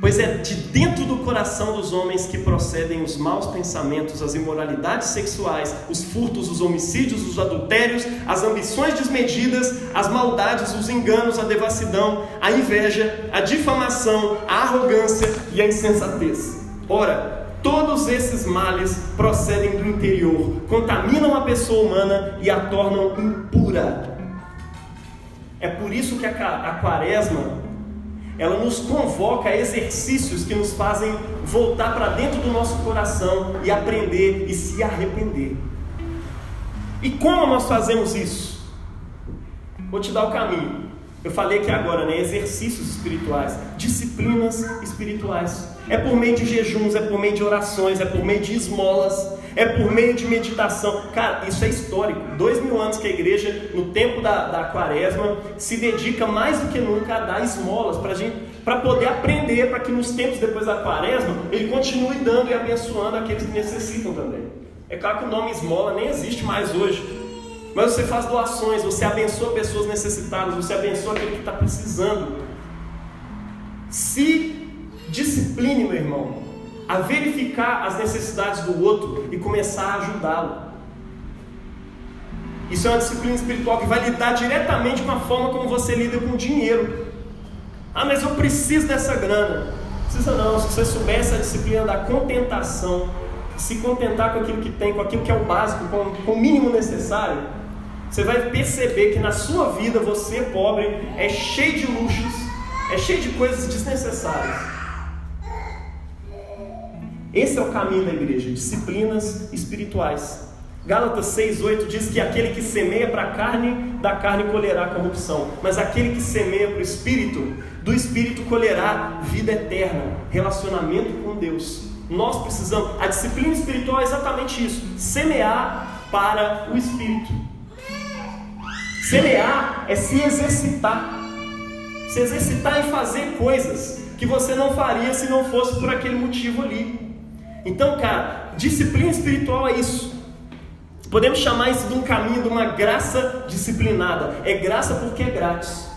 A: Pois é de dentro do coração dos homens que procedem os maus pensamentos, as imoralidades sexuais, os furtos, os homicídios, os adultérios, as ambições desmedidas, as maldades, os enganos, a devassidão, a inveja, a difamação, a arrogância e a insensatez. Ora, todos esses males procedem do interior, contaminam a pessoa humana e a tornam impura. É por isso que a, a quaresma ela nos convoca a exercícios que nos fazem voltar para dentro do nosso coração e aprender e se arrepender. E como nós fazemos isso? Vou te dar o caminho. Eu falei aqui agora, né? Exercícios espirituais, disciplinas espirituais. É por meio de jejuns, é por meio de orações, é por meio de esmolas, é por meio de meditação. Cara, isso é histórico. Dois mil anos que a igreja, no tempo da, da quaresma, se dedica mais do que nunca a dar esmolas para gente, para poder aprender, para que nos tempos depois da quaresma ele continue dando e abençoando aqueles que necessitam também. É claro que o nome esmola nem existe mais hoje. Mas você faz doações, você abençoa pessoas necessitadas, você abençoa aquele que está precisando. Se discipline, meu irmão, a verificar as necessidades do outro e começar a ajudá-lo. Isso é uma disciplina espiritual que vai lidar diretamente com a forma como você lida com o dinheiro. Ah, mas eu preciso dessa grana. Precisa não, se você soubesse a disciplina da contentação, se contentar com aquilo que tem, com aquilo que é o básico, com, com o mínimo necessário, você vai perceber que na sua vida você, pobre, é cheio de luxos, é cheio de coisas desnecessárias. Esse é o caminho da igreja, disciplinas espirituais. Gálatas 6,8 diz que aquele que semeia para a carne, da carne colherá corrupção, mas aquele que semeia para o espírito, do espírito colherá vida eterna, relacionamento com Deus. Nós precisamos, a disciplina espiritual é exatamente isso: semear para o espírito. Semear é se exercitar. Se exercitar em fazer coisas que você não faria se não fosse por aquele motivo ali. Então, cara, disciplina espiritual é isso. Podemos chamar isso de um caminho de uma graça disciplinada. É graça porque é grátis.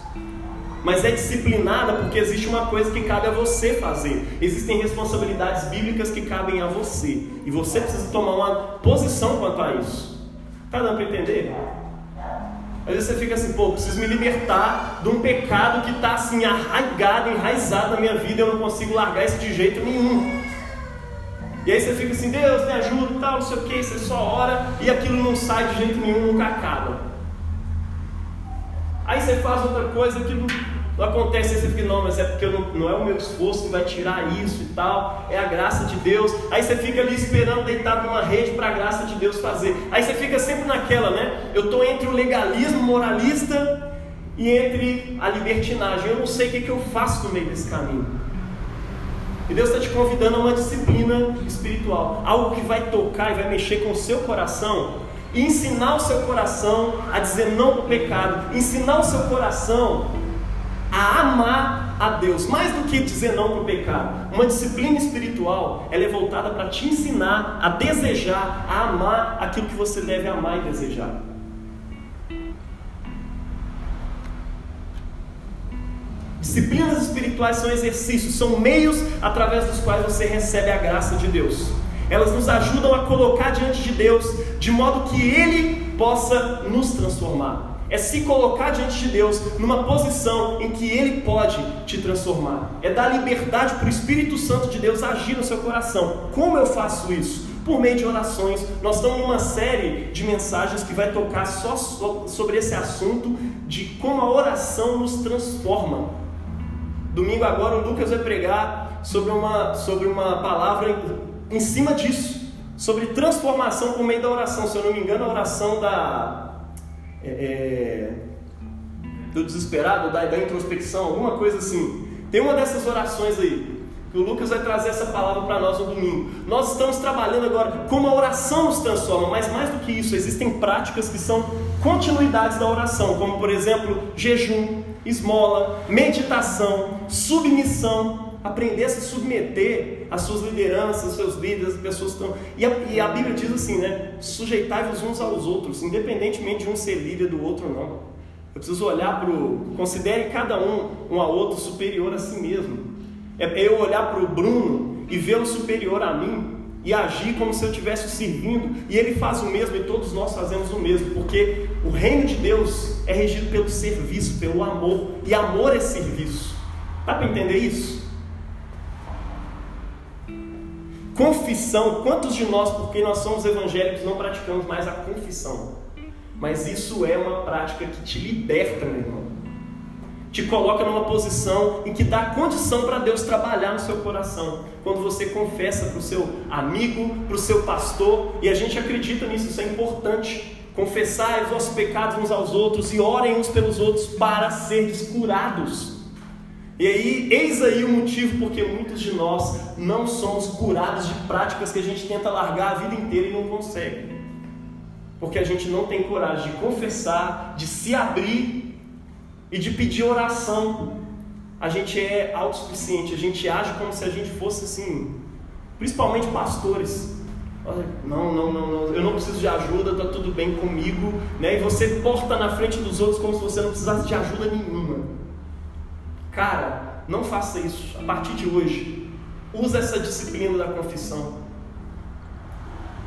A: Mas é disciplinada porque existe uma coisa que cabe a você fazer. Existem responsabilidades bíblicas que cabem a você. E você precisa tomar uma posição quanto a isso. Tá dando para entender? Às vezes você fica assim, pô, preciso me libertar de um pecado que está assim arraigado, enraizado na minha vida, eu não consigo largar isso de jeito nenhum. E aí você fica assim, Deus me ajuda e tal, não sei o que, você só ora e aquilo não sai de jeito nenhum, nunca acaba. Aí você faz outra coisa que não acontece esse fica, não, mas é porque não, não é o meu esforço que vai tirar isso e tal, é a graça de Deus. Aí você fica ali esperando deitado numa rede para a graça de Deus fazer. Aí você fica sempre naquela, né? Eu estou entre o legalismo moralista e entre a libertinagem. Eu não sei o que, que eu faço no meio desse caminho. E Deus está te convidando a uma disciplina espiritual, algo que vai tocar e vai mexer com o seu coração e ensinar o seu coração a dizer não para o pecado, ensinar o seu coração a amar a Deus, mais do que dizer não para o pecado. Uma disciplina espiritual, ela é voltada para te ensinar a desejar, a amar aquilo que você deve amar e desejar. Disciplinas espirituais são exercícios, são meios através dos quais você recebe a graça de Deus. Elas nos ajudam a colocar diante de Deus de modo que Ele possa nos transformar é se colocar diante de Deus numa posição em que Ele pode te transformar. É dar liberdade para o Espírito Santo de Deus agir no seu coração. Como eu faço isso? Por meio de orações. Nós estamos numa série de mensagens que vai tocar só sobre esse assunto de como a oração nos transforma. Domingo agora o Lucas vai pregar sobre uma, sobre uma palavra em, em cima disso, sobre transformação por meio da oração. Se eu não me engano, a oração da. É, é, do desesperado, da, da introspecção, alguma coisa assim. Tem uma dessas orações aí o Lucas vai trazer essa palavra para nós no domingo. Nós estamos trabalhando agora como a oração nos transforma, mas mais do que isso, existem práticas que são continuidades da oração, como por exemplo, jejum, esmola, meditação, submissão, aprender a se submeter às suas lideranças, aos seus líderes, as pessoas que estão. E a, e a Bíblia diz assim, né? Sujeitai-vos uns aos outros, independentemente de um ser líder do outro não. Eu preciso olhar para o. Considere cada um um ao outro superior a si mesmo. É eu olhar para o Bruno e vê-lo superior a mim e agir como se eu estivesse servindo, e ele faz o mesmo e todos nós fazemos o mesmo, porque o reino de Deus é regido pelo serviço, pelo amor, e amor é serviço. Dá para entender isso? Confissão, quantos de nós, porque nós somos evangélicos, não praticamos mais a confissão? Mas isso é uma prática que te liberta, meu irmão te coloca numa posição em que dá condição para Deus trabalhar no seu coração. Quando você confessa para o seu amigo, para o seu pastor, e a gente acredita nisso, isso é importante. Confessar os vossos pecados uns aos outros e orem uns pelos outros para serem curados. E aí, eis aí o motivo porque muitos de nós não somos curados de práticas que a gente tenta largar a vida inteira e não consegue. Porque a gente não tem coragem de confessar, de se abrir e de pedir oração. A gente é autossuficiente, a gente age como se a gente fosse assim, principalmente pastores. Não, não, não, não, eu não preciso de ajuda, está tudo bem comigo, né? E você porta na frente dos outros como se você não precisasse de ajuda nenhuma. Cara, não faça isso. A partir de hoje, usa essa disciplina da confissão.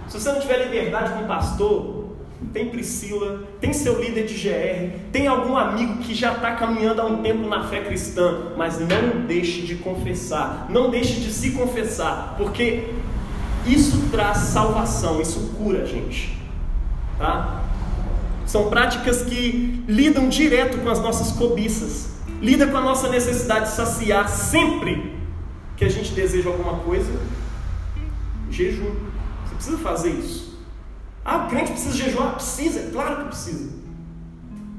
A: Se você não tiver liberdade com o pastor, tem Priscila, tem seu líder de GR, tem algum amigo que já está caminhando há um tempo na fé cristã, mas não deixe de confessar, não deixe de se confessar, porque isso traz salvação, isso cura a gente, tá? São práticas que lidam direto com as nossas cobiças, lida com a nossa necessidade de saciar sempre que a gente deseja alguma coisa. Jejum, você precisa fazer isso. Ah, o crente precisa jejuar? Precisa, claro que precisa.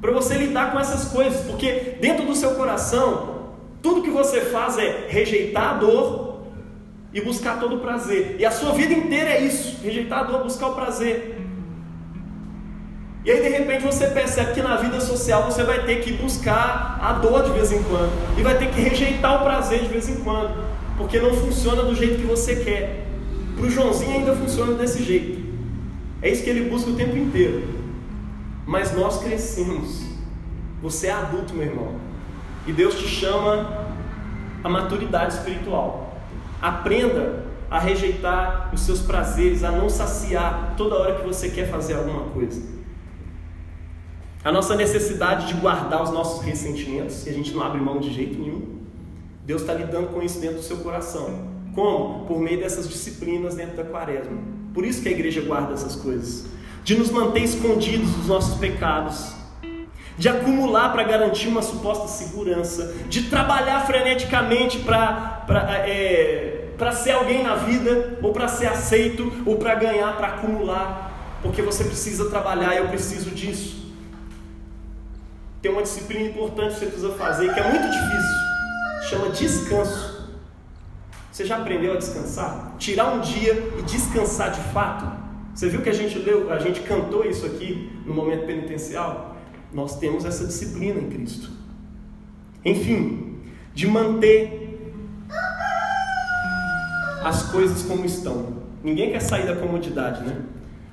A: Para você lidar com essas coisas, porque dentro do seu coração, tudo que você faz é rejeitar a dor e buscar todo o prazer. E a sua vida inteira é isso: rejeitar a dor, buscar o prazer. E aí de repente você percebe que na vida social você vai ter que buscar a dor de vez em quando e vai ter que rejeitar o prazer de vez em quando, porque não funciona do jeito que você quer. Para o Joãozinho ainda funciona desse jeito. É isso que ele busca o tempo inteiro. Mas nós crescemos. Você é adulto, meu irmão. E Deus te chama a maturidade espiritual. Aprenda a rejeitar os seus prazeres, a não saciar toda hora que você quer fazer alguma coisa. A nossa necessidade de guardar os nossos ressentimentos, que a gente não abre mão de jeito nenhum. Deus está lidando com isso dentro do seu coração. Como? Por meio dessas disciplinas dentro da quaresma. Por isso que a igreja guarda essas coisas. De nos manter escondidos dos nossos pecados. De acumular para garantir uma suposta segurança. De trabalhar freneticamente para é, ser alguém na vida, ou para ser aceito, ou para ganhar, para acumular. Porque você precisa trabalhar, eu preciso disso. Tem uma disciplina importante que você precisa fazer, que é muito difícil. Chama descanso. Você já aprendeu a descansar? Tirar um dia e descansar de fato? Você viu que a gente leu, a gente cantou isso aqui no momento penitencial? Nós temos essa disciplina em Cristo. Enfim, de manter as coisas como estão. Ninguém quer sair da comodidade, né?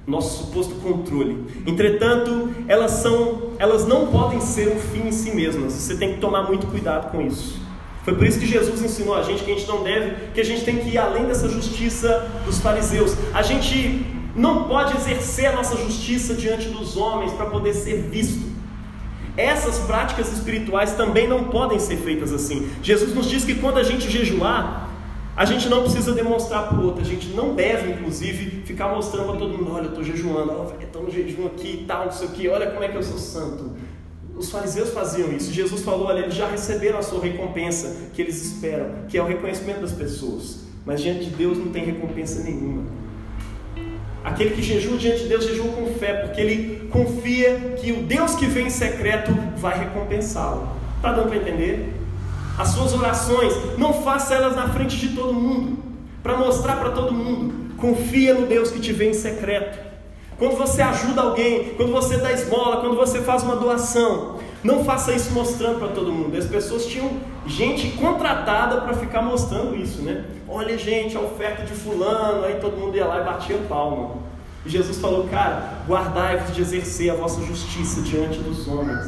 A: Nosso suposto controle. Entretanto, elas são, elas não podem ser um fim em si mesmas. Você tem que tomar muito cuidado com isso. Foi por isso que Jesus ensinou a gente que a gente não deve, que a gente tem que ir além dessa justiça dos fariseus. A gente não pode exercer a nossa justiça diante dos homens para poder ser visto. Essas práticas espirituais também não podem ser feitas assim. Jesus nos diz que quando a gente jejuar, a gente não precisa demonstrar para o outro, a gente não deve, inclusive, ficar mostrando para todo mundo: olha, eu estou jejuando, estou no jejum aqui e tal, não sei o que, olha como é que eu sou santo. Os fariseus faziam isso. Jesus falou, olha, eles já receberam a sua recompensa que eles esperam, que é o reconhecimento das pessoas. Mas diante de Deus não tem recompensa nenhuma. Aquele que jejua diante de Deus jejua com fé, porque ele confia que o Deus que vem em secreto vai recompensá-lo. Está dando para entender? As suas orações, não faça elas na frente de todo mundo, para mostrar para todo mundo. Confia no Deus que te vem em secreto. Quando você ajuda alguém, quando você dá esmola, quando você faz uma doação, não faça isso mostrando para todo mundo. As pessoas tinham gente contratada para ficar mostrando isso, né? Olha, gente, a oferta de fulano, aí todo mundo ia lá e batia palma. E Jesus falou, cara, guardai-vos de exercer a vossa justiça diante dos homens.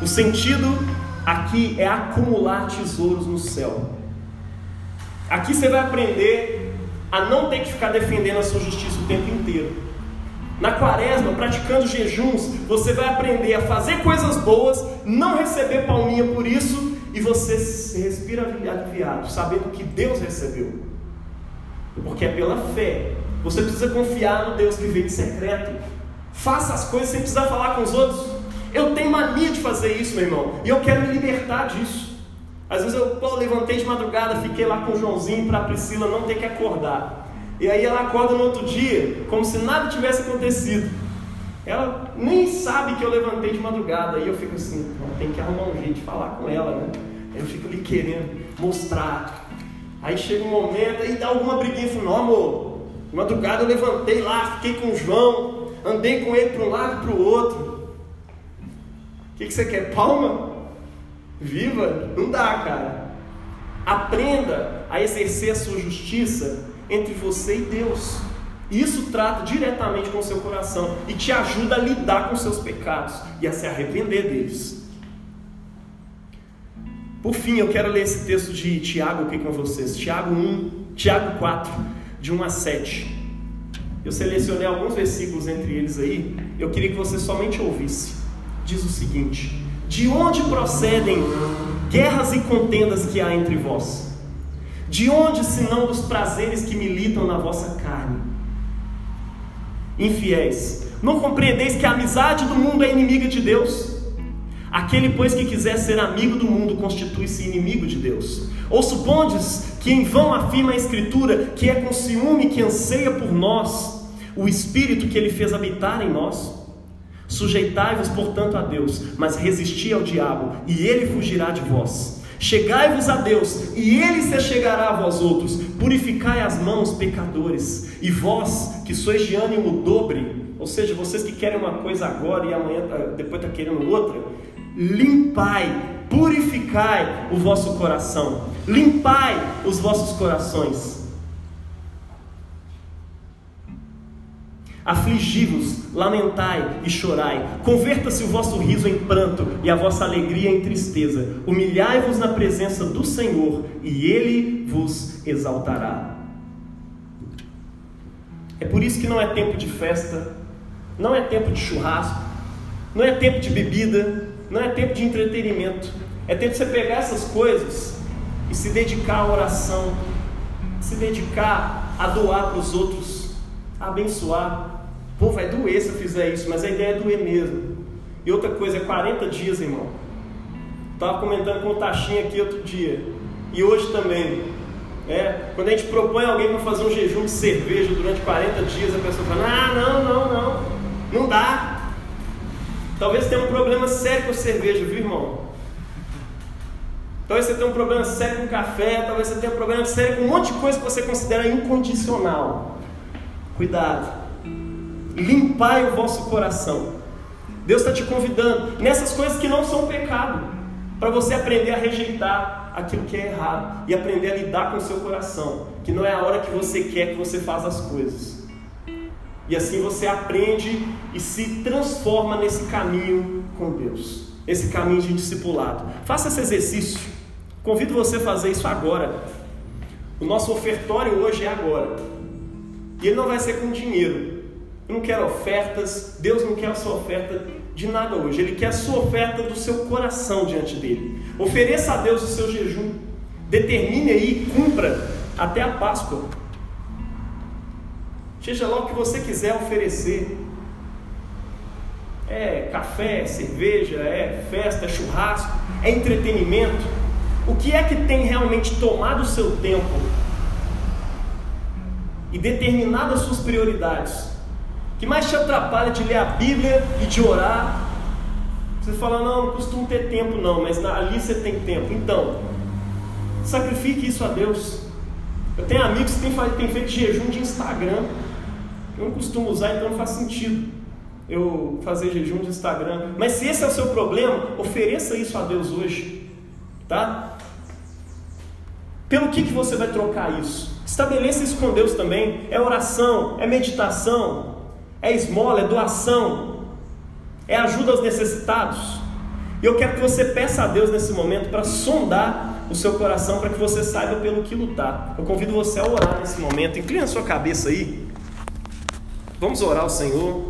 A: O sentido aqui é acumular tesouros no céu. Aqui você vai aprender a não ter que ficar defendendo a sua justiça o tempo inteiro. Na quaresma, praticando jejuns, você vai aprender a fazer coisas boas, não receber palminha por isso, e você se respira aliviado, sabendo que Deus recebeu. Porque é pela fé. Você precisa confiar no Deus que veio de secreto. Faça as coisas sem precisar falar com os outros. Eu tenho mania de fazer isso, meu irmão, e eu quero me libertar disso. Às vezes eu pô, levantei de madrugada, fiquei lá com o Joãozinho para a Priscila não ter que acordar. E aí ela acorda no outro dia, como se nada tivesse acontecido. Ela nem sabe que eu levantei de madrugada. E eu fico assim, tem que arrumar um jeito de falar com ela, né? Eu fico ali querendo mostrar. Aí chega um momento, aí dá alguma briguinha, eu falo, não amor, de madrugada eu levantei lá, fiquei com o João, andei com ele para um lado e para o outro. O que, que você quer? Palma? Viva? Não dá, cara. Aprenda a exercer a sua justiça entre você e Deus. Isso trata diretamente com o seu coração e te ajuda a lidar com seus pecados e a se arrepender deles. Por fim, eu quero ler esse texto de Tiago aqui com vocês. Tiago 1, Tiago 4, de 1 a 7. Eu selecionei alguns versículos entre eles aí. Eu queria que você somente ouvisse. Diz o seguinte: De onde procedem guerras e contendas que há entre vós? De onde, senão dos prazeres que militam na vossa carne? Infiéis, não compreendeis que a amizade do mundo é inimiga de Deus? Aquele, pois, que quiser ser amigo do mundo constitui-se inimigo de Deus. Ou supondes que em vão afirma a Escritura que é com ciúme que anseia por nós o Espírito que ele fez habitar em nós? Sujeitai-vos, portanto, a Deus, mas resisti ao diabo, e ele fugirá de vós. Chegai-vos a Deus, e Ele se chegará a vós outros. Purificai as mãos, pecadores, e vós que sois de ânimo dobre, ou seja, vocês que querem uma coisa agora e amanhã ah, depois está querendo outra, limpai, purificai o vosso coração, limpai os vossos corações Afligi-vos, lamentai e chorai. Converta-se o vosso riso em pranto e a vossa alegria em tristeza. Humilhai-vos na presença do Senhor e ele vos exaltará. É por isso que não é tempo de festa, não é tempo de churrasco, não é tempo de bebida, não é tempo de entretenimento. É tempo de você pegar essas coisas e se dedicar à oração, se dedicar a doar para os outros, abençoar, Pô, vai doer se eu fizer isso, mas a ideia é doer mesmo. E outra coisa, é 40 dias, irmão. Estava comentando com o Tachinha aqui outro dia. E hoje também. É, quando a gente propõe alguém para fazer um jejum de cerveja durante 40 dias, a pessoa fala: Ah, não, não, não. Não dá. Talvez tenha um problema sério com cerveja, viu, irmão? Talvez você tenha um problema sério com café, talvez você tenha um problema sério com um monte de coisa que você considera incondicional. Cuidado limpai o vosso coração. Deus está te convidando nessas coisas que não são pecado, para você aprender a rejeitar aquilo que é errado e aprender a lidar com o seu coração, que não é a hora que você quer que você faça as coisas. E assim você aprende e se transforma nesse caminho com Deus, esse caminho de discipulado. Faça esse exercício. Convido você a fazer isso agora. O nosso ofertório hoje é agora. E ele não vai ser com dinheiro, eu não quero ofertas, Deus não quer a sua oferta de nada hoje, Ele quer a sua oferta do seu coração diante dele. Ofereça a Deus o seu jejum, determine aí e cumpra até a Páscoa. Seja lá o que você quiser oferecer. É café, é cerveja, é festa, é churrasco, é entretenimento? O que é que tem realmente tomado o seu tempo e determinado as suas prioridades? que mais te atrapalha de ler a Bíblia e de orar? Você fala, não, não costumo ter tempo não, mas ali você tem tempo. Então, sacrifique isso a Deus. Eu tenho amigos que têm feito jejum de Instagram. Eu não costumo usar, então não faz sentido eu fazer jejum de Instagram. Mas se esse é o seu problema, ofereça isso a Deus hoje. Tá? Pelo que, que você vai trocar isso? Estabeleça isso com Deus também. É oração, é meditação, é esmola, é doação, é ajuda aos necessitados. E eu quero que você peça a Deus nesse momento para sondar o seu coração, para que você saiba pelo que lutar. Eu convido você a orar nesse momento. Inclina a sua cabeça aí. Vamos orar ao Senhor.